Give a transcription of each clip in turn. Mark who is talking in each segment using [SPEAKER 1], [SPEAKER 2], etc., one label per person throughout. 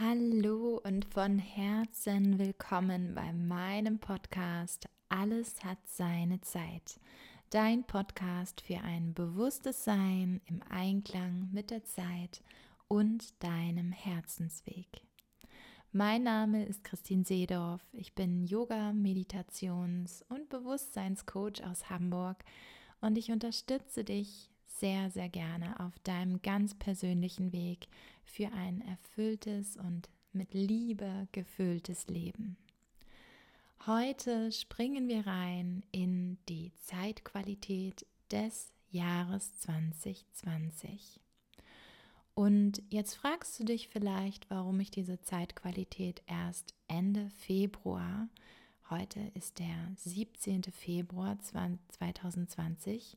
[SPEAKER 1] Hallo und von Herzen willkommen bei meinem Podcast Alles hat seine Zeit. Dein Podcast für ein bewusstes Sein im Einklang mit der Zeit und deinem Herzensweg. Mein Name ist Christine Seedorf. Ich bin Yoga, Meditations- und Bewusstseinscoach aus Hamburg und ich unterstütze dich sehr, sehr gerne auf deinem ganz persönlichen Weg für ein erfülltes und mit Liebe gefülltes Leben. Heute springen wir rein in die Zeitqualität des Jahres 2020. Und jetzt fragst du dich vielleicht, warum ich diese Zeitqualität erst Ende Februar, heute ist der 17. Februar 2020,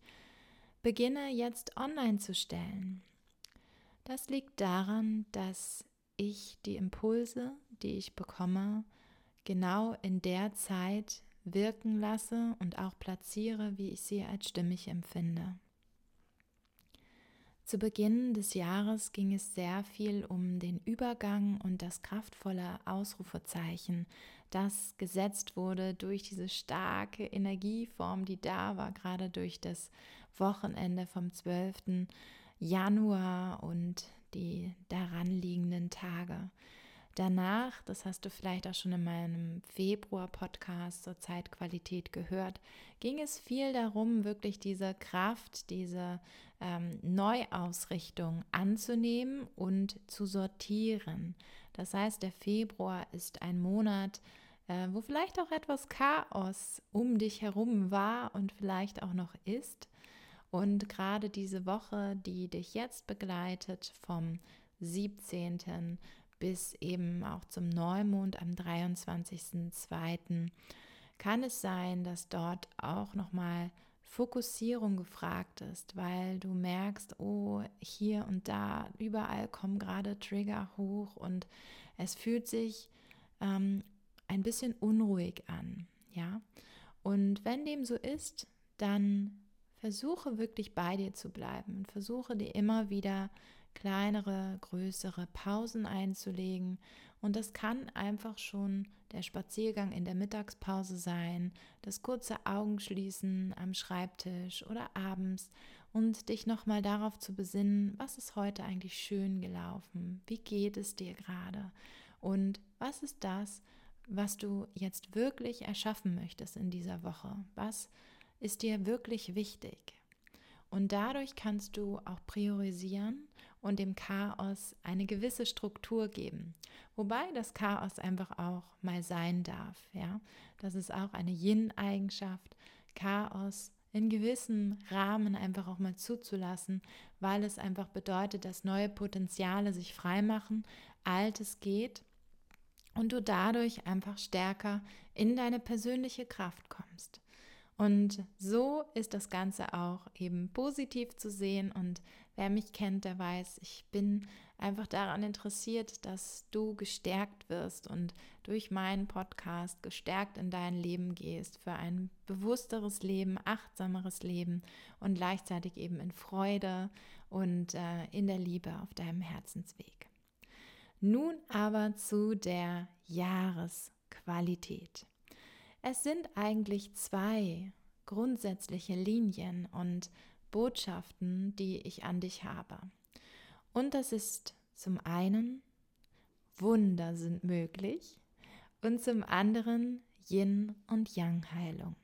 [SPEAKER 1] beginne jetzt online zu stellen. Das liegt daran, dass ich die Impulse, die ich bekomme, genau in der Zeit wirken lasse und auch platziere, wie ich sie als stimmig empfinde. Zu Beginn des Jahres ging es sehr viel um den Übergang und das kraftvolle Ausrufezeichen, das gesetzt wurde durch diese starke Energieform, die da war, gerade durch das Wochenende vom 12. Januar und die daran liegenden Tage. Danach, das hast du vielleicht auch schon in meinem Februar-Podcast zur Zeitqualität gehört, ging es viel darum, wirklich diese Kraft, diese ähm, Neuausrichtung anzunehmen und zu sortieren. Das heißt, der Februar ist ein Monat, äh, wo vielleicht auch etwas Chaos um dich herum war und vielleicht auch noch ist. Und gerade diese Woche, die dich jetzt begleitet, vom 17. bis eben auch zum Neumond am 23.02., kann es sein, dass dort auch nochmal Fokussierung gefragt ist, weil du merkst, oh, hier und da, überall kommen gerade Trigger hoch und es fühlt sich ähm, ein bisschen unruhig an, ja. Und wenn dem so ist, dann versuche wirklich bei dir zu bleiben und versuche dir immer wieder kleinere, größere Pausen einzulegen. Und das kann einfach schon der Spaziergang in der Mittagspause sein, das kurze Augenschließen am Schreibtisch oder abends und dich nochmal darauf zu besinnen, was ist heute eigentlich schön gelaufen, wie geht es dir gerade? Und was ist das, was du jetzt wirklich erschaffen möchtest in dieser Woche, was ist dir wirklich wichtig. Und dadurch kannst du auch priorisieren und dem Chaos eine gewisse Struktur geben. Wobei das Chaos einfach auch mal sein darf. Ja? Das ist auch eine Yin-Eigenschaft, Chaos in gewissem Rahmen einfach auch mal zuzulassen, weil es einfach bedeutet, dass neue Potenziale sich freimachen, Altes geht und du dadurch einfach stärker in deine persönliche Kraft kommst. Und so ist das Ganze auch eben positiv zu sehen. Und wer mich kennt, der weiß, ich bin einfach daran interessiert, dass du gestärkt wirst und durch meinen Podcast gestärkt in dein Leben gehst für ein bewussteres Leben, achtsameres Leben und gleichzeitig eben in Freude und äh, in der Liebe auf deinem Herzensweg. Nun aber zu der Jahresqualität. Es sind eigentlich zwei grundsätzliche Linien und Botschaften, die ich an dich habe. Und das ist zum einen, Wunder sind möglich und zum anderen Yin und Yang Heilung.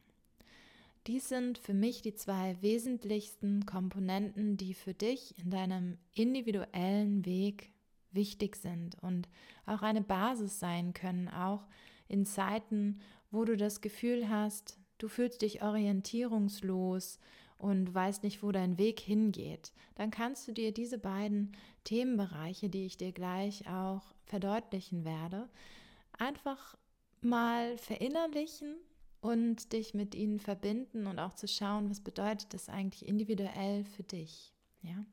[SPEAKER 1] Dies sind für mich die zwei wesentlichsten Komponenten, die für dich in deinem individuellen Weg wichtig sind und auch eine Basis sein können, auch in Zeiten, wo du das Gefühl hast, du fühlst dich orientierungslos und weißt nicht, wo dein Weg hingeht, dann kannst du dir diese beiden Themenbereiche, die ich dir gleich auch verdeutlichen werde, einfach mal verinnerlichen und dich mit ihnen verbinden und auch zu schauen, was bedeutet das eigentlich individuell für dich, ja?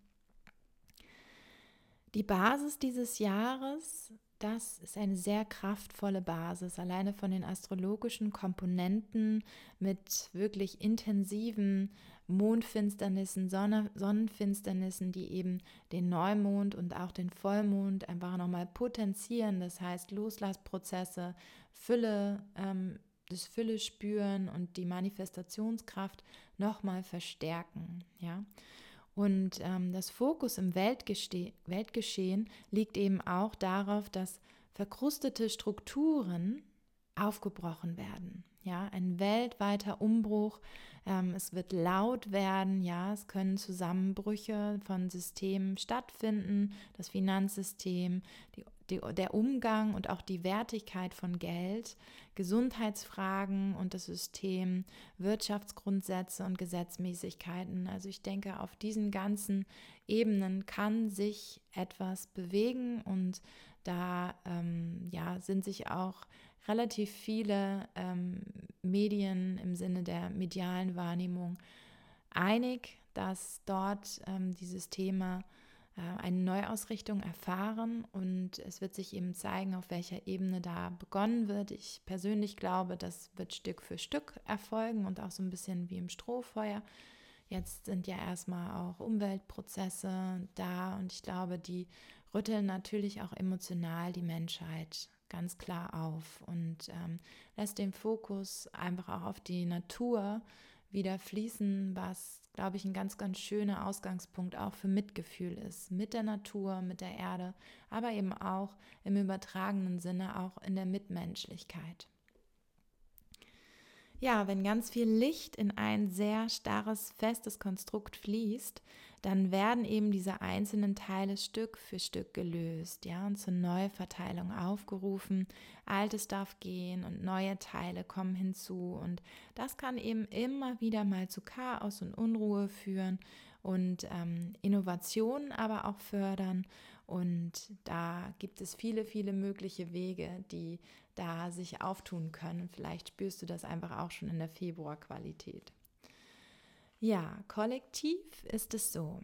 [SPEAKER 1] Die Basis dieses Jahres das ist eine sehr kraftvolle Basis, alleine von den astrologischen Komponenten mit wirklich intensiven Mondfinsternissen, Sonne, Sonnenfinsternissen, die eben den Neumond und auch den Vollmond einfach nochmal potenzieren. Das heißt, Loslassprozesse, Fülle, ähm, das Fülle spüren und die Manifestationskraft nochmal verstärken. Ja. Und ähm, das Fokus im Weltgesche Weltgeschehen liegt eben auch darauf, dass verkrustete Strukturen aufgebrochen werden. Ja, ein weltweiter Umbruch. Ähm, es wird laut werden. Ja, es können Zusammenbrüche von Systemen stattfinden. Das Finanzsystem, die, die, der Umgang und auch die Wertigkeit von Geld, Gesundheitsfragen und das System, Wirtschaftsgrundsätze und Gesetzmäßigkeiten. Also ich denke, auf diesen ganzen Ebenen kann sich etwas bewegen und da ähm, ja, sind sich auch relativ viele ähm, Medien im Sinne der medialen Wahrnehmung einig, dass dort ähm, dieses Thema eine Neuausrichtung erfahren und es wird sich eben zeigen, auf welcher Ebene da begonnen wird. Ich persönlich glaube, das wird Stück für Stück erfolgen und auch so ein bisschen wie im Strohfeuer. Jetzt sind ja erstmal auch Umweltprozesse da und ich glaube, die rütteln natürlich auch emotional die Menschheit ganz klar auf und ähm, lässt den Fokus einfach auch auf die Natur wieder fließen, was, glaube ich, ein ganz, ganz schöner Ausgangspunkt auch für Mitgefühl ist. Mit der Natur, mit der Erde, aber eben auch im übertragenen Sinne auch in der Mitmenschlichkeit. Ja, wenn ganz viel Licht in ein sehr starres, festes Konstrukt fließt, dann werden eben diese einzelnen Teile Stück für Stück gelöst, ja, und zur Neuverteilung aufgerufen. Altes darf gehen und neue Teile kommen hinzu. Und das kann eben immer wieder mal zu Chaos und Unruhe führen und ähm, Innovationen aber auch fördern. Und da gibt es viele, viele mögliche Wege, die da sich auftun können. Vielleicht spürst du das einfach auch schon in der Februarqualität. Ja, kollektiv ist es so.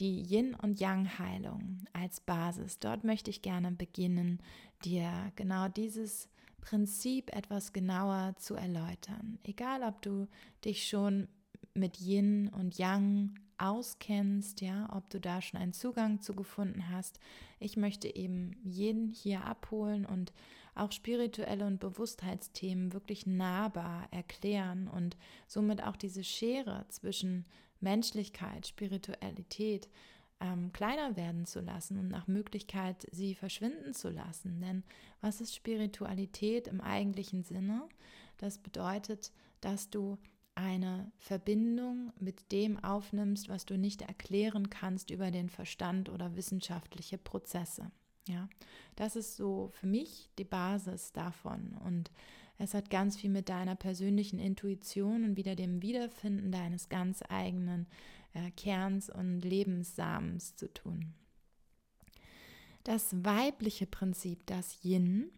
[SPEAKER 1] Die Yin- und Yang-Heilung als Basis. Dort möchte ich gerne beginnen, dir genau dieses Prinzip etwas genauer zu erläutern. Egal, ob du dich schon mit Yin und Yang auskennst, ja, ob du da schon einen Zugang zu gefunden hast. Ich möchte eben jeden hier abholen und auch spirituelle und Bewusstheitsthemen wirklich nahbar erklären und somit auch diese Schere zwischen Menschlichkeit, Spiritualität ähm, kleiner werden zu lassen und nach Möglichkeit sie verschwinden zu lassen. Denn was ist Spiritualität im eigentlichen Sinne? Das bedeutet, dass du eine Verbindung mit dem aufnimmst, was du nicht erklären kannst über den Verstand oder wissenschaftliche Prozesse. Ja, das ist so für mich die Basis davon. Und es hat ganz viel mit deiner persönlichen Intuition und wieder dem Wiederfinden deines ganz eigenen äh, Kerns und Lebenssamens zu tun. Das weibliche Prinzip, das Yin,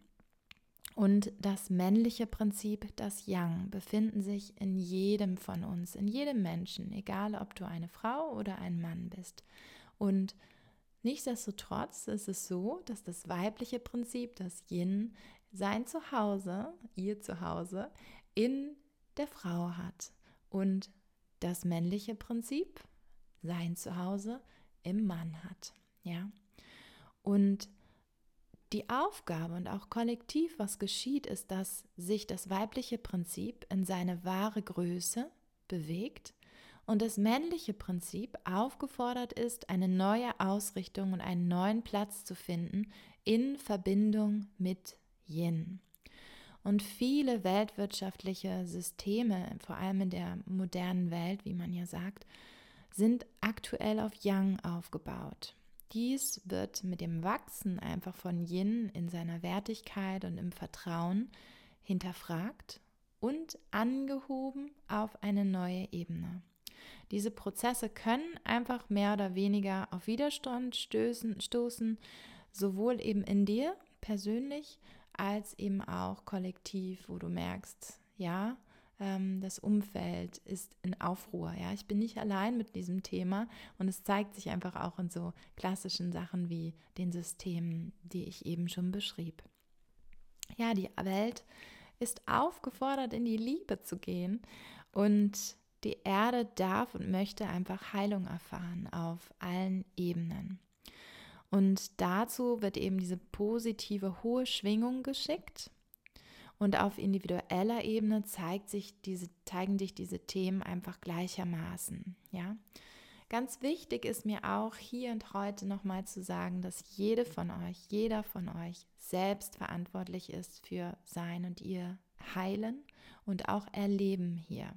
[SPEAKER 1] und das männliche Prinzip, das Yang, befinden sich in jedem von uns, in jedem Menschen, egal ob du eine Frau oder ein Mann bist. Und Nichtsdestotrotz ist es so, dass das weibliche Prinzip, das Yin, sein Zuhause, ihr Zuhause, in der Frau hat und das männliche Prinzip, sein Zuhause, im Mann hat. Ja? Und die Aufgabe und auch kollektiv, was geschieht, ist, dass sich das weibliche Prinzip in seine wahre Größe bewegt und das männliche Prinzip aufgefordert ist, eine neue Ausrichtung und einen neuen Platz zu finden in Verbindung mit Yin. Und viele weltwirtschaftliche Systeme, vor allem in der modernen Welt, wie man ja sagt, sind aktuell auf Yang aufgebaut. Dies wird mit dem Wachsen einfach von Yin in seiner Wertigkeit und im Vertrauen hinterfragt und angehoben auf eine neue Ebene. Diese Prozesse können einfach mehr oder weniger auf Widerstand stößen, stoßen, sowohl eben in dir persönlich als eben auch kollektiv, wo du merkst, ja, ähm, das Umfeld ist in Aufruhr. Ja, ich bin nicht allein mit diesem Thema und es zeigt sich einfach auch in so klassischen Sachen wie den Systemen, die ich eben schon beschrieb. Ja, die Welt ist aufgefordert, in die Liebe zu gehen und die Erde darf und möchte einfach Heilung erfahren auf allen Ebenen. Und dazu wird eben diese positive hohe Schwingung geschickt. Und auf individueller Ebene zeigt sich diese, zeigen sich diese Themen einfach gleichermaßen. Ja? Ganz wichtig ist mir auch hier und heute nochmal zu sagen, dass jede von euch, jeder von euch selbst verantwortlich ist für sein und ihr Heilen und auch Erleben hier.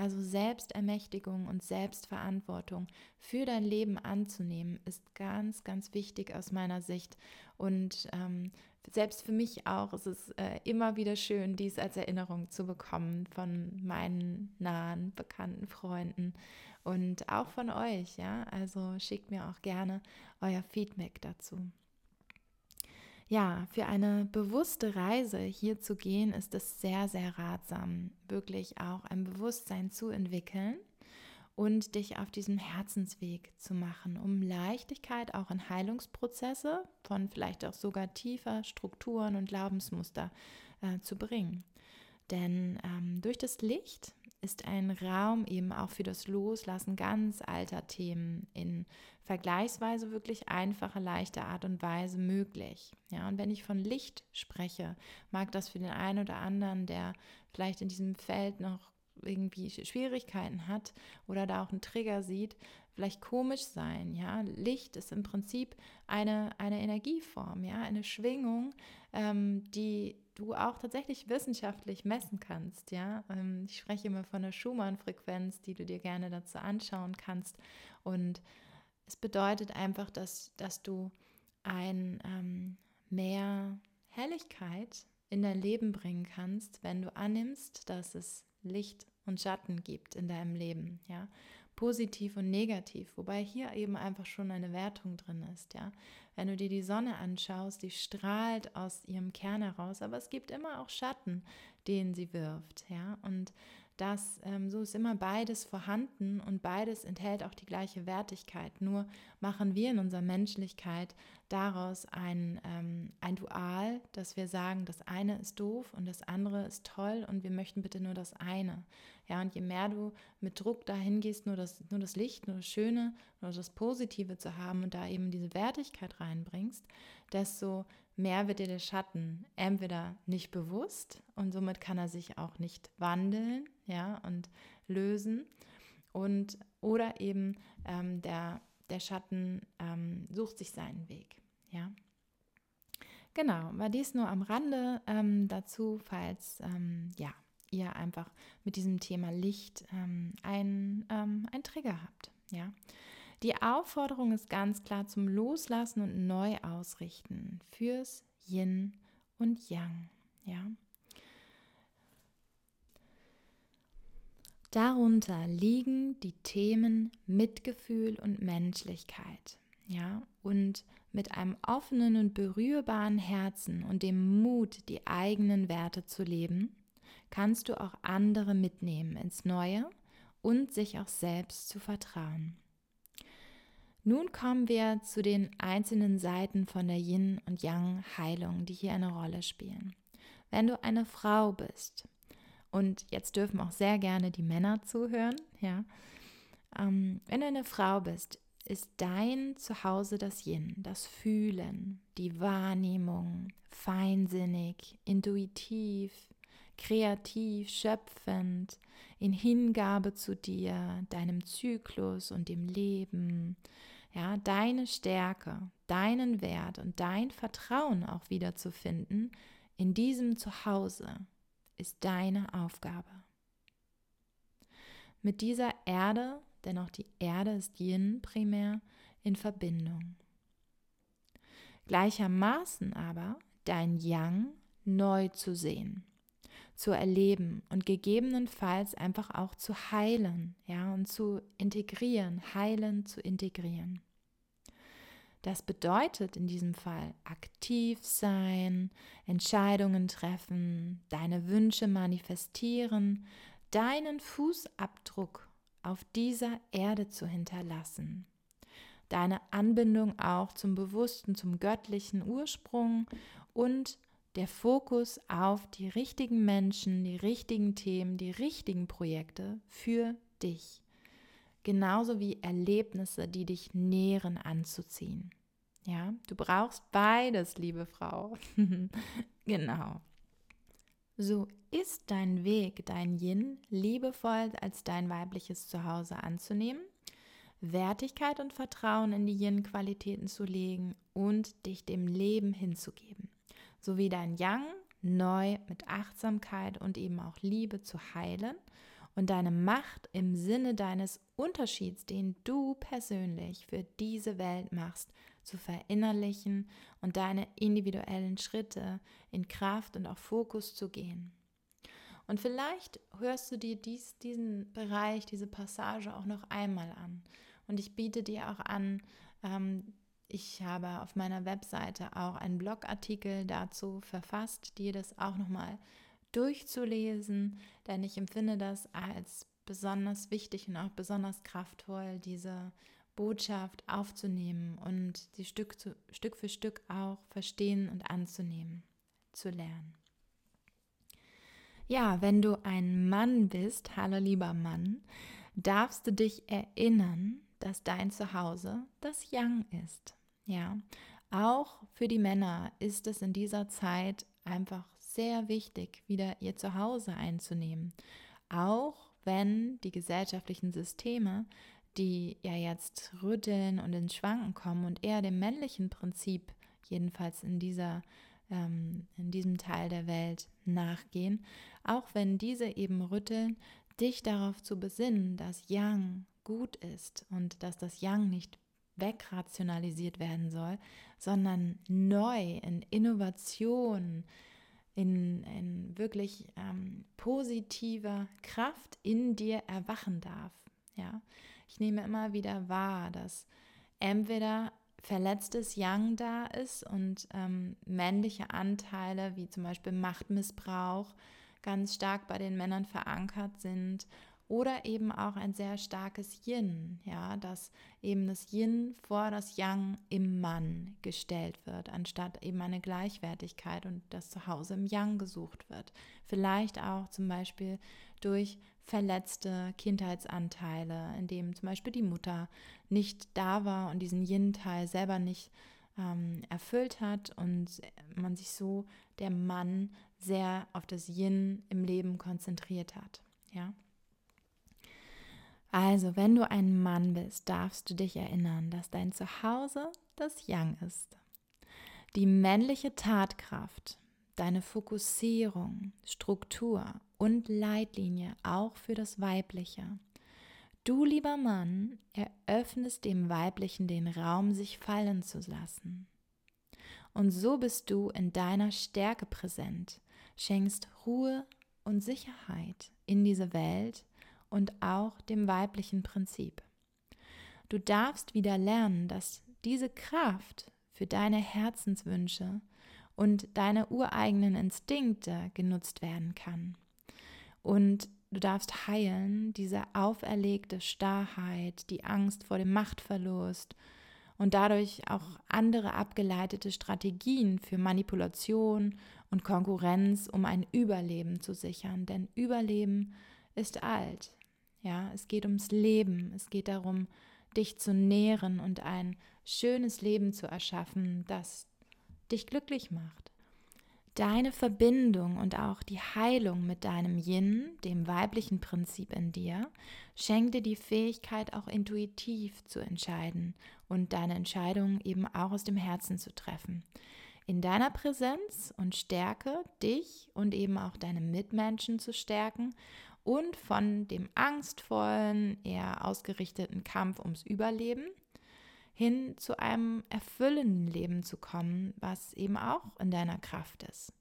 [SPEAKER 1] Also Selbstermächtigung und Selbstverantwortung für dein Leben anzunehmen, ist ganz, ganz wichtig aus meiner Sicht. Und ähm, selbst für mich auch ist es äh, immer wieder schön, dies als Erinnerung zu bekommen von meinen nahen, bekannten Freunden und auch von euch. Ja, also schickt mir auch gerne euer Feedback dazu. Ja, für eine bewusste Reise hier zu gehen, ist es sehr, sehr ratsam, wirklich auch ein Bewusstsein zu entwickeln und dich auf diesem Herzensweg zu machen, um Leichtigkeit auch in Heilungsprozesse von vielleicht auch sogar tiefer Strukturen und Glaubensmuster äh, zu bringen. Denn ähm, durch das Licht ist ein Raum eben auch für das Loslassen ganz alter Themen in vergleichsweise wirklich einfache, leichte Art und Weise möglich. Ja, und wenn ich von Licht spreche, mag das für den einen oder anderen, der vielleicht in diesem Feld noch irgendwie Schwierigkeiten hat oder da auch einen Trigger sieht, vielleicht komisch sein. Ja, Licht ist im Prinzip eine, eine Energieform, ja, eine Schwingung, ähm, die du auch tatsächlich wissenschaftlich messen kannst. Ja, ähm, ich spreche immer von der Schumann-Frequenz, die du dir gerne dazu anschauen kannst. Und es bedeutet einfach, dass, dass du ein ähm, mehr Helligkeit in dein Leben bringen kannst, wenn du annimmst, dass es Licht und Schatten gibt in deinem Leben, ja, positiv und negativ, wobei hier eben einfach schon eine Wertung drin ist, ja. Wenn du dir die Sonne anschaust, die strahlt aus ihrem Kern heraus, aber es gibt immer auch Schatten, den sie wirft, ja. Und das, ähm, so ist immer beides vorhanden und beides enthält auch die gleiche Wertigkeit. Nur machen wir in unserer Menschlichkeit daraus ein, ähm, ein Dual, dass wir sagen, das eine ist doof und das andere ist toll und wir möchten bitte nur das eine. Ja, und je mehr du mit Druck dahin gehst, nur das, nur das Licht, nur das Schöne, nur das Positive zu haben und da eben diese Wertigkeit reinbringst, desto mehr wird dir der Schatten entweder nicht bewusst und somit kann er sich auch nicht wandeln, ja, und lösen und oder eben ähm, der, der Schatten ähm, sucht sich seinen Weg, ja. Genau, war dies nur am Rande ähm, dazu, falls ähm, ja, ihr einfach mit diesem Thema Licht ähm, ein, ähm, Trigger habt. Ja? Die Aufforderung ist ganz klar zum Loslassen und Neuausrichten fürs Yin und Yang. Ja? Darunter liegen die Themen Mitgefühl und Menschlichkeit. Ja, und mit einem offenen und berührbaren Herzen und dem Mut, die eigenen Werte zu leben, kannst du auch andere mitnehmen ins Neue und sich auch selbst zu vertrauen. Nun kommen wir zu den einzelnen Seiten von der Yin- und Yang-Heilung, die hier eine Rolle spielen. Wenn du eine Frau bist, und jetzt dürfen auch sehr gerne die Männer zuhören, ja, ähm, wenn du eine Frau bist, ist dein Zuhause das Yin, das Fühlen, die Wahrnehmung, feinsinnig, intuitiv, kreativ, schöpfend, in Hingabe zu dir, deinem Zyklus und dem Leben, ja, deine Stärke, deinen Wert und dein Vertrauen auch wiederzufinden in diesem Zuhause ist deine Aufgabe. Mit dieser Erde, denn auch die Erde ist Yin primär, in Verbindung. Gleichermaßen aber dein Yang neu zu sehen zu erleben und gegebenenfalls einfach auch zu heilen, ja, und zu integrieren, heilen zu integrieren. Das bedeutet in diesem Fall aktiv sein, Entscheidungen treffen, deine Wünsche manifestieren, deinen Fußabdruck auf dieser Erde zu hinterlassen. Deine Anbindung auch zum bewussten, zum göttlichen Ursprung und der Fokus auf die richtigen Menschen, die richtigen Themen, die richtigen Projekte für dich. Genauso wie Erlebnisse, die dich nähren, anzuziehen. Ja, du brauchst beides, liebe Frau. genau. So ist dein Weg, dein Yin, liebevoll als dein weibliches Zuhause anzunehmen, Wertigkeit und Vertrauen in die Yin-Qualitäten zu legen und dich dem Leben hinzugeben, sowie dein Yang neu mit Achtsamkeit und eben auch Liebe zu heilen und deine Macht im Sinne deines Unterschieds, den du persönlich für diese Welt machst, zu verinnerlichen und deine individuellen Schritte in Kraft und auf Fokus zu gehen. Und vielleicht hörst du dir dies, diesen Bereich, diese Passage auch noch einmal an. Und ich biete dir auch an, ähm, ich habe auf meiner Webseite auch einen Blogartikel dazu verfasst, dir das auch nochmal durchzulesen, denn ich empfinde das als besonders wichtig und auch besonders kraftvoll, diese Botschaft aufzunehmen und sie Stück, zu, Stück für Stück auch verstehen und anzunehmen, zu lernen. Ja, wenn du ein Mann bist, hallo lieber Mann, darfst du dich erinnern, dass dein Zuhause das Yang ist. Ja, auch für die Männer ist es in dieser Zeit einfach sehr wichtig, wieder ihr Zuhause einzunehmen. Auch wenn die gesellschaftlichen Systeme die ja jetzt rütteln und ins Schwanken kommen und eher dem männlichen Prinzip, jedenfalls in dieser ähm, in diesem Teil der Welt nachgehen, auch wenn diese eben rütteln, dich darauf zu besinnen, dass Yang gut ist und dass das Yang nicht wegrationalisiert werden soll, sondern neu in Innovation, in, in wirklich ähm, positiver Kraft in dir erwachen darf. Ja, ich nehme immer wieder wahr, dass entweder verletztes Yang da ist und ähm, männliche Anteile wie zum Beispiel Machtmissbrauch ganz stark bei den Männern verankert sind oder eben auch ein sehr starkes Yin, ja, dass eben das Yin vor das Yang im Mann gestellt wird, anstatt eben eine Gleichwertigkeit und das Zuhause im Yang gesucht wird. Vielleicht auch zum Beispiel durch verletzte Kindheitsanteile, in dem zum Beispiel die Mutter nicht da war und diesen Yin-Teil selber nicht ähm, erfüllt hat und man sich so der Mann sehr auf das Yin im Leben konzentriert hat. Ja. Also, wenn du ein Mann bist, darfst du dich erinnern, dass dein Zuhause das Yang ist. Die männliche Tatkraft, deine Fokussierung, Struktur und Leitlinie auch für das Weibliche. Du, lieber Mann, eröffnest dem Weiblichen den Raum, sich fallen zu lassen. Und so bist du in deiner Stärke präsent, schenkst Ruhe und Sicherheit in diese Welt und auch dem weiblichen Prinzip. Du darfst wieder lernen, dass diese Kraft für deine Herzenswünsche und deine ureigenen Instinkte genutzt werden kann. Und du darfst heilen diese auferlegte Starrheit, die Angst vor dem Machtverlust und dadurch auch andere abgeleitete Strategien für Manipulation und Konkurrenz, um ein Überleben zu sichern. Denn Überleben ist alt. Ja, es geht ums Leben. Es geht darum, dich zu nähren und ein schönes Leben zu erschaffen, das dich glücklich macht. Deine Verbindung und auch die Heilung mit deinem Yin, dem weiblichen Prinzip in dir, schenkt dir die Fähigkeit, auch intuitiv zu entscheiden und deine Entscheidungen eben auch aus dem Herzen zu treffen. In deiner Präsenz und Stärke dich und eben auch deine Mitmenschen zu stärken und von dem angstvollen, eher ausgerichteten Kampf ums Überleben hin zu einem erfüllenden Leben zu kommen, was eben auch in deiner Kraft ist.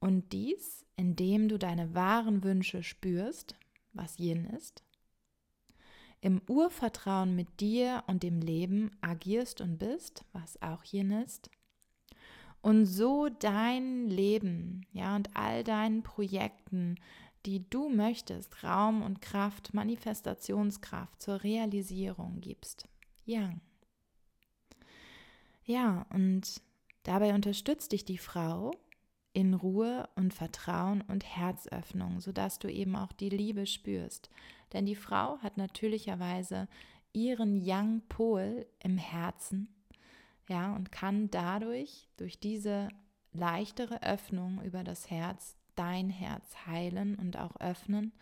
[SPEAKER 1] Und dies, indem du deine wahren Wünsche spürst, was Yin ist, im Urvertrauen mit dir und dem Leben agierst und bist, was auch Yin ist, und so dein Leben, ja, und all deinen Projekten die du möchtest, Raum und Kraft, Manifestationskraft zur Realisierung gibst. Yang. Ja, und dabei unterstützt dich die Frau in Ruhe und Vertrauen und Herzöffnung, sodass du eben auch die Liebe spürst. Denn die Frau hat natürlicherweise ihren Yang-Pol im Herzen, ja, und kann dadurch, durch diese leichtere Öffnung über das Herz, dein Herz heilen und auch öffnen.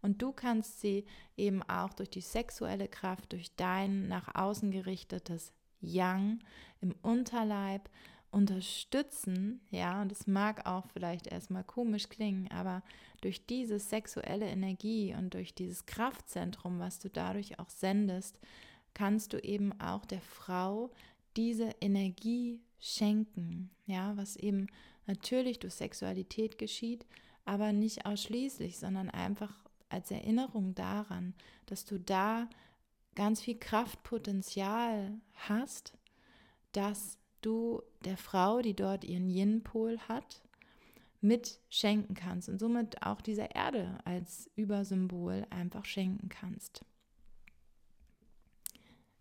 [SPEAKER 1] Und du kannst sie eben auch durch die sexuelle Kraft, durch dein nach außen gerichtetes Yang im Unterleib unterstützen, ja, und es mag auch vielleicht erstmal komisch klingen, aber durch diese sexuelle Energie und durch dieses Kraftzentrum, was du dadurch auch sendest, kannst du eben auch der Frau diese Energie schenken, ja, was eben natürlich durch Sexualität geschieht, aber nicht ausschließlich, sondern einfach als Erinnerung daran, dass du da ganz viel Kraftpotenzial hast, das du der Frau, die dort ihren Yin-Pol hat, mit schenken kannst und somit auch dieser Erde als Übersymbol einfach schenken kannst.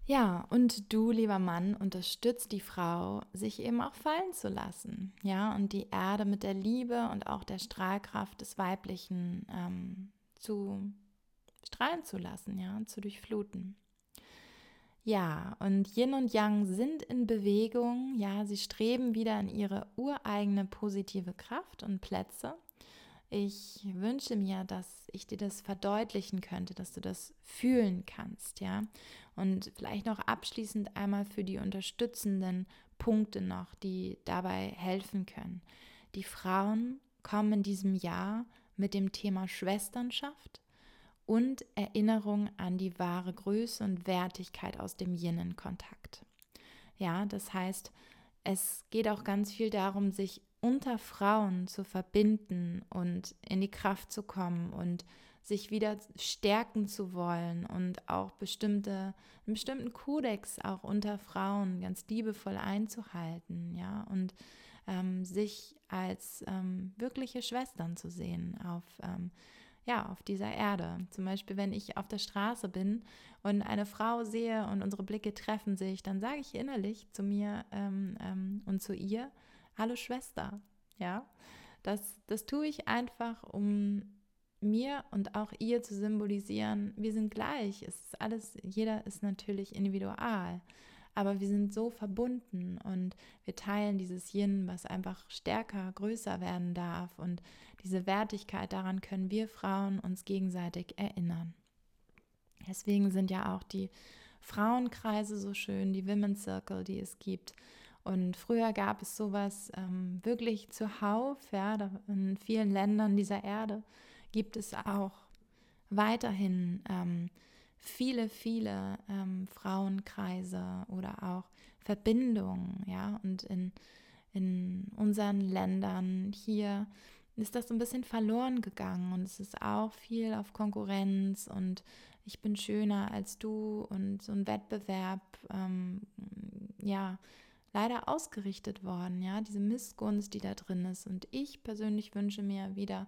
[SPEAKER 1] Ja, und du, lieber Mann, unterstützt die Frau, sich eben auch fallen zu lassen, ja, und die Erde mit der Liebe und auch der Strahlkraft des Weiblichen ähm, zu strahlen zu lassen, ja, zu durchfluten. Ja, und Yin und Yang sind in Bewegung. Ja, sie streben wieder in ihre ureigene positive Kraft und Plätze. Ich wünsche mir, dass ich dir das verdeutlichen könnte, dass du das fühlen kannst, ja. Und vielleicht noch abschließend einmal für die unterstützenden Punkte noch, die dabei helfen können. Die Frauen kommen in diesem Jahr mit dem Thema Schwesternschaft und Erinnerung an die wahre Größe und Wertigkeit aus dem Yin-Kontakt. Ja, das heißt, es geht auch ganz viel darum, sich unter Frauen zu verbinden und in die Kraft zu kommen und sich wieder stärken zu wollen und auch bestimmte, einen bestimmten Kodex auch unter Frauen ganz liebevoll einzuhalten, ja, und ähm, sich als ähm, wirkliche Schwestern zu sehen auf ähm, ja, auf dieser Erde. Zum Beispiel, wenn ich auf der Straße bin und eine Frau sehe und unsere Blicke treffen sich, dann sage ich innerlich zu mir ähm, ähm, und zu ihr, hallo Schwester, ja. Das, das tue ich einfach, um mir und auch ihr zu symbolisieren, wir sind gleich. Es ist alles, jeder ist natürlich individual aber wir sind so verbunden und wir teilen dieses Yin, was einfach stärker, größer werden darf und diese Wertigkeit, daran können wir Frauen uns gegenseitig erinnern. Deswegen sind ja auch die Frauenkreise so schön, die Women's Circle, die es gibt. Und früher gab es sowas ähm, wirklich zuhauf, ja, in vielen Ländern dieser Erde gibt es auch weiterhin ähm, viele, viele ähm, Frauenkreise oder auch Verbindungen, ja, und in, in unseren Ländern hier ist das so ein bisschen verloren gegangen und es ist auch viel auf Konkurrenz und ich bin schöner als du und so ein Wettbewerb, ähm, ja, leider ausgerichtet worden, ja, diese Missgunst, die da drin ist. Und ich persönlich wünsche mir wieder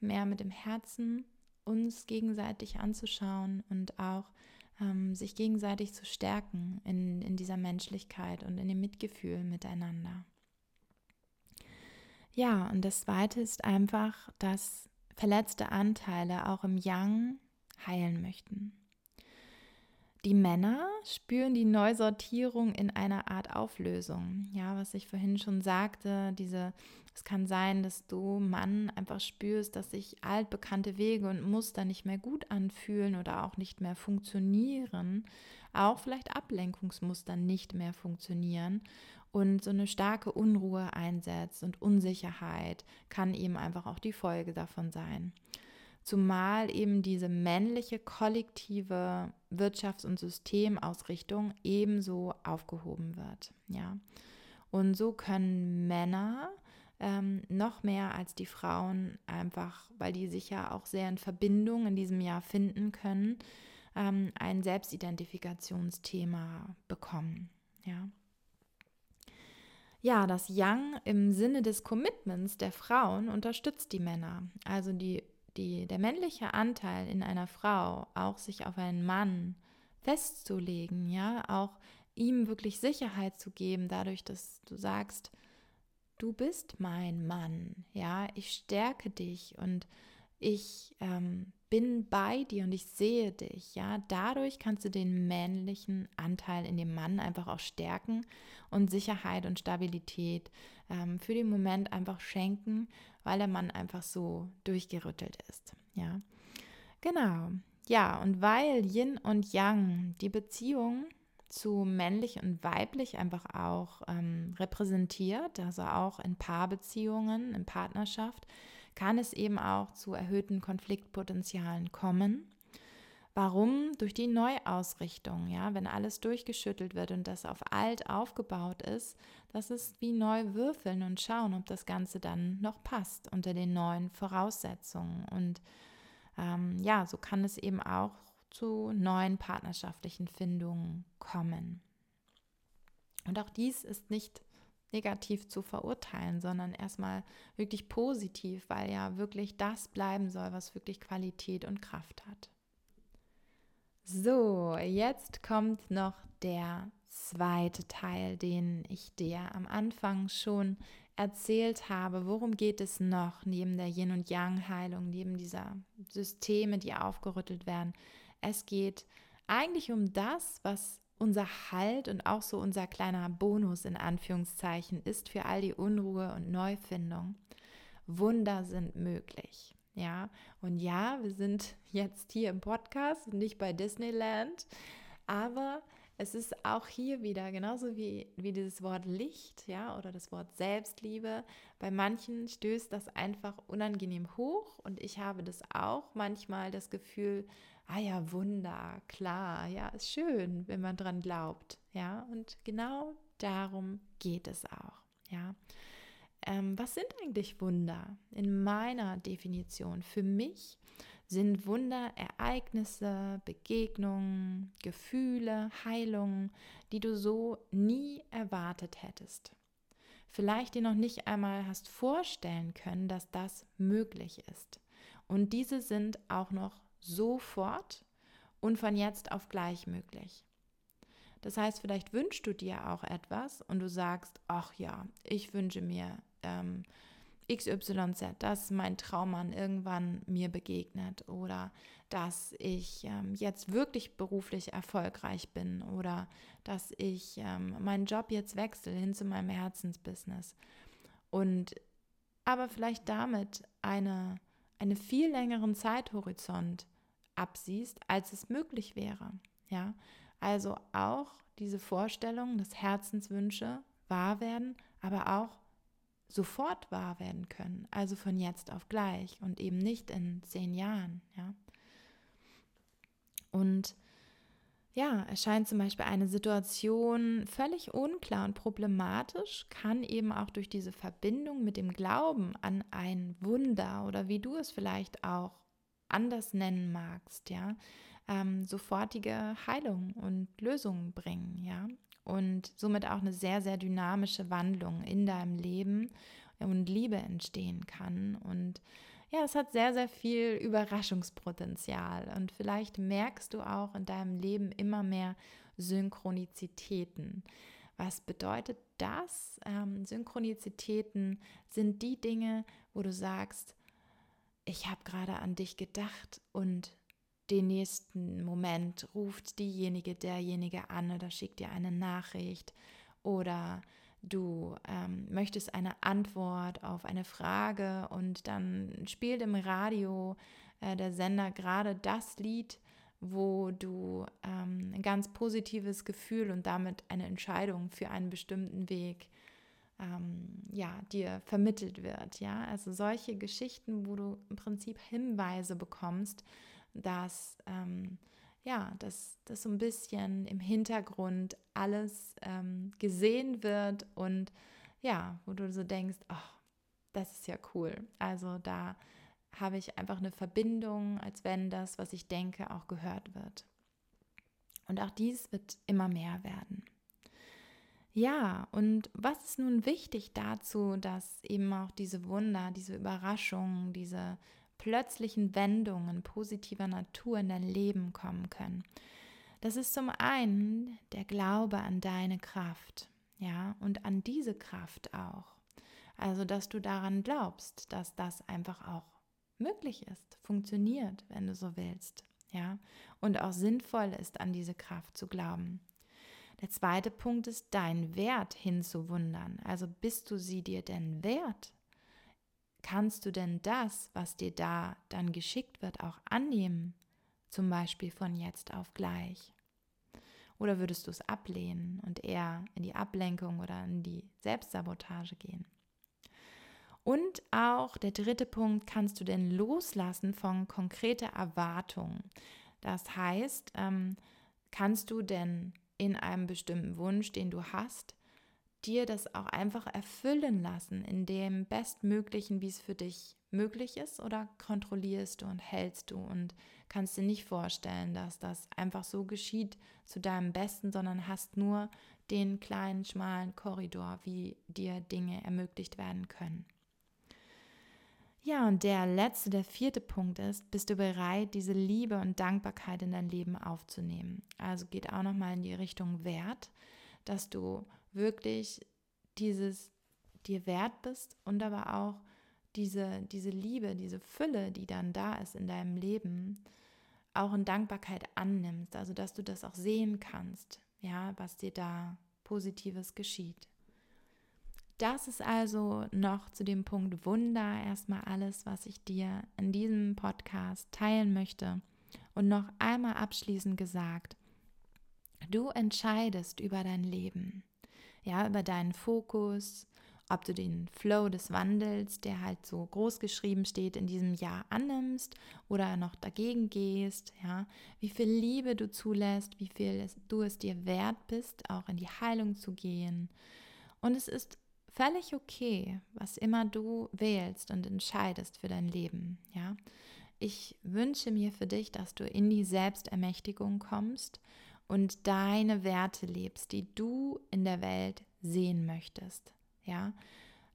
[SPEAKER 1] mehr mit dem Herzen uns gegenseitig anzuschauen und auch ähm, sich gegenseitig zu stärken in, in dieser Menschlichkeit und in dem Mitgefühl miteinander. Ja, und das Zweite ist einfach, dass verletzte Anteile auch im Yang heilen möchten. Die Männer spüren die Neusortierung in einer Art Auflösung. Ja, was ich vorhin schon sagte, diese, es kann sein, dass du Mann einfach spürst, dass sich altbekannte Wege und Muster nicht mehr gut anfühlen oder auch nicht mehr funktionieren, auch vielleicht Ablenkungsmuster nicht mehr funktionieren und so eine starke Unruhe einsetzt und Unsicherheit kann eben einfach auch die Folge davon sein. Zumal eben diese männliche kollektive Wirtschafts- und Systemausrichtung ebenso aufgehoben wird. Ja. Und so können Männer ähm, noch mehr als die Frauen einfach, weil die sich ja auch sehr in Verbindung in diesem Jahr finden können, ähm, ein Selbstidentifikationsthema bekommen. Ja. Ja, das Yang im Sinne des Commitments der Frauen unterstützt die Männer. Also die, die, der männliche Anteil in einer Frau, auch sich auf einen Mann festzulegen, ja, auch ihm wirklich Sicherheit zu geben, dadurch, dass du sagst, du bist mein Mann, ja, ich stärke dich und ich ähm, bin bei dir und ich sehe dich, ja, dadurch kannst du den männlichen Anteil in dem Mann einfach auch stärken und Sicherheit und Stabilität ähm, für den Moment einfach schenken, weil der Mann einfach so durchgerüttelt ist, ja. Genau, ja, und weil Yin und Yang die Beziehung zu männlich und weiblich einfach auch ähm, repräsentiert, also auch in Paarbeziehungen, in Partnerschaft, kann es eben auch zu erhöhten Konfliktpotenzialen kommen. Warum? Durch die Neuausrichtung, ja, wenn alles durchgeschüttelt wird und das auf alt aufgebaut ist, das ist wie neu würfeln und schauen, ob das Ganze dann noch passt unter den neuen Voraussetzungen. Und ähm, ja, so kann es eben auch zu neuen partnerschaftlichen Findungen kommen. Und auch dies ist nicht negativ zu verurteilen, sondern erstmal wirklich positiv, weil ja wirklich das bleiben soll, was wirklich Qualität und Kraft hat. So, jetzt kommt noch der zweite Teil, den ich dir am Anfang schon erzählt habe. Worum geht es noch neben der Yin- und Yang-Heilung, neben dieser Systeme, die aufgerüttelt werden? Es geht eigentlich um das, was unser Halt und auch so unser kleiner Bonus in Anführungszeichen ist für all die Unruhe und Neufindung. Wunder sind möglich. Ja, und ja, wir sind jetzt hier im Podcast und nicht bei Disneyland, aber es ist auch hier wieder genauso wie, wie dieses Wort Licht, ja, oder das Wort Selbstliebe. Bei manchen stößt das einfach unangenehm hoch und ich habe das auch manchmal das Gefühl, ah ja, Wunder, klar, ja, ist schön, wenn man dran glaubt, ja, und genau darum geht es auch, ja. Ähm, was sind eigentlich Wunder? In meiner Definition für mich sind Wunder Ereignisse, Begegnungen, Gefühle, Heilungen, die du so nie erwartet hättest. Vielleicht dir noch nicht einmal hast vorstellen können, dass das möglich ist. Und diese sind auch noch sofort und von jetzt auf gleich möglich. Das heißt, vielleicht wünschst du dir auch etwas und du sagst, ach ja, ich wünsche mir ähm, XYZ, dass mein Traummann irgendwann mir begegnet oder dass ich ähm, jetzt wirklich beruflich erfolgreich bin oder dass ich ähm, meinen Job jetzt wechsle hin zu meinem Herzensbusiness. Und aber vielleicht damit eine, eine viel längeren Zeithorizont absiehst, als es möglich wäre. Ja, also auch diese Vorstellung, dass Herzenswünsche wahr werden, aber auch sofort wahr werden können, also von jetzt auf gleich und eben nicht in zehn Jahren. Ja, und ja, erscheint zum Beispiel eine Situation völlig unklar und problematisch, kann eben auch durch diese Verbindung mit dem Glauben an ein Wunder oder wie du es vielleicht auch anders nennen magst, ja, ähm, sofortige Heilung und Lösungen bringen, ja, und somit auch eine sehr, sehr dynamische Wandlung in deinem Leben und Liebe entstehen kann und ja, es hat sehr, sehr viel Überraschungspotenzial und vielleicht merkst du auch in deinem Leben immer mehr Synchronizitäten. Was bedeutet das? Ähm, Synchronizitäten sind die Dinge, wo du sagst, ich habe gerade an dich gedacht und den nächsten Moment ruft diejenige, derjenige an oder schickt dir eine Nachricht oder du ähm, möchtest eine Antwort auf eine Frage und dann spielt im Radio äh, der Sender gerade das Lied, wo du ähm, ein ganz positives Gefühl und damit eine Entscheidung für einen bestimmten Weg ähm, ja, dir vermittelt wird. Ja? Also solche Geschichten, wo du im Prinzip Hinweise bekommst, dass ähm, ja, dass das so ein bisschen im Hintergrund alles ähm, gesehen wird und ja, wo du so denkst, ach, das ist ja cool. Also da habe ich einfach eine Verbindung, als wenn das, was ich denke, auch gehört wird. Und auch dies wird immer mehr werden. Ja, und was ist nun wichtig dazu, dass eben auch diese Wunder, diese Überraschungen, diese plötzlichen Wendungen positiver Natur in dein Leben kommen können? Das ist zum einen der Glaube an deine Kraft, ja, und an diese Kraft auch. Also, dass du daran glaubst, dass das einfach auch möglich ist, funktioniert, wenn du so willst, ja, und auch sinnvoll ist, an diese Kraft zu glauben. Der zweite Punkt ist, dein Wert hinzuwundern. Also bist du sie dir denn wert? Kannst du denn das, was dir da dann geschickt wird, auch annehmen? Zum Beispiel von jetzt auf gleich. Oder würdest du es ablehnen und eher in die Ablenkung oder in die Selbstsabotage gehen? Und auch der dritte Punkt, kannst du denn loslassen von konkreter Erwartung? Das heißt, ähm, kannst du denn in einem bestimmten Wunsch, den du hast, dir das auch einfach erfüllen lassen in dem bestmöglichen, wie es für dich möglich ist oder kontrollierst du und hältst du und kannst dir nicht vorstellen, dass das einfach so geschieht zu deinem Besten, sondern hast nur den kleinen, schmalen Korridor, wie dir Dinge ermöglicht werden können. Ja, und der letzte, der vierte Punkt ist, bist du bereit, diese Liebe und Dankbarkeit in dein Leben aufzunehmen? Also geht auch nochmal in die Richtung Wert, dass du wirklich dieses dir wert bist und aber auch diese, diese Liebe, diese Fülle, die dann da ist in deinem Leben, auch in Dankbarkeit annimmst. Also dass du das auch sehen kannst, ja, was dir da Positives geschieht. Das ist also noch zu dem Punkt Wunder erstmal alles, was ich dir in diesem Podcast teilen möchte. Und noch einmal abschließend gesagt, du entscheidest über dein Leben, ja, über deinen Fokus, ob du den Flow des Wandels, der halt so groß geschrieben steht, in diesem Jahr annimmst oder noch dagegen gehst, ja, wie viel Liebe du zulässt, wie viel du es dir wert bist, auch in die Heilung zu gehen. Und es ist völlig okay, was immer du wählst und entscheidest für dein Leben, ja. Ich wünsche mir für dich, dass du in die Selbstermächtigung kommst und deine Werte lebst, die du in der Welt sehen möchtest, ja.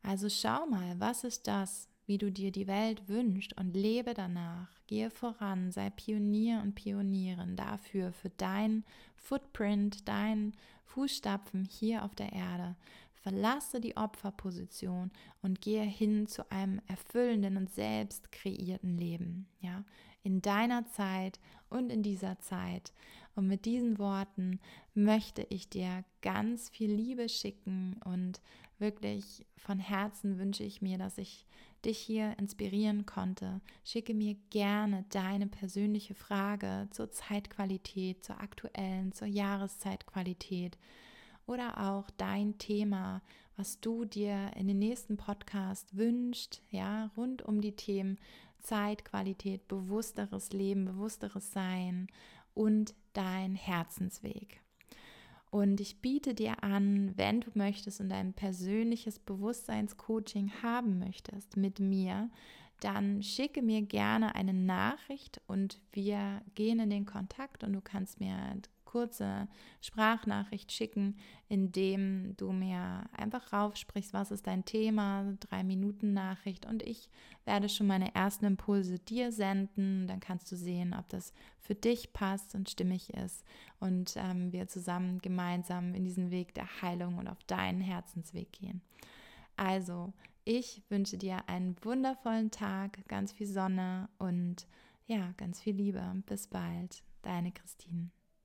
[SPEAKER 1] Also schau mal, was ist das, wie du dir die Welt wünschst und lebe danach. Gehe voran, sei Pionier und Pionierin dafür, für dein Footprint, dein Fußstapfen hier auf der Erde. Verlasse die Opferposition und gehe hin zu einem erfüllenden und selbst kreierten Leben, ja, in deiner Zeit und in dieser Zeit. Und mit diesen Worten möchte ich dir ganz viel Liebe schicken und wirklich von Herzen wünsche ich mir, dass ich dich hier inspirieren konnte. Schicke mir gerne deine persönliche Frage zur Zeitqualität, zur aktuellen, zur Jahreszeitqualität oder auch dein Thema, was du dir in den nächsten Podcast wünscht, ja, rund um die Themen Zeitqualität, bewussteres Leben, bewussteres Sein und dein Herzensweg. Und ich biete dir an, wenn du möchtest und ein persönliches Bewusstseinscoaching haben möchtest mit mir, dann schicke mir gerne eine Nachricht und wir gehen in den Kontakt und du kannst mir kurze Sprachnachricht schicken, indem du mir einfach raufsprichst, was ist dein Thema, drei Minuten Nachricht und ich werde schon meine ersten Impulse dir senden. Dann kannst du sehen, ob das für dich passt und stimmig ist und ähm, wir zusammen gemeinsam in diesen Weg der Heilung und auf deinen Herzensweg gehen. Also, ich wünsche dir einen wundervollen Tag, ganz viel Sonne und ja, ganz viel Liebe. Bis bald, deine Christine.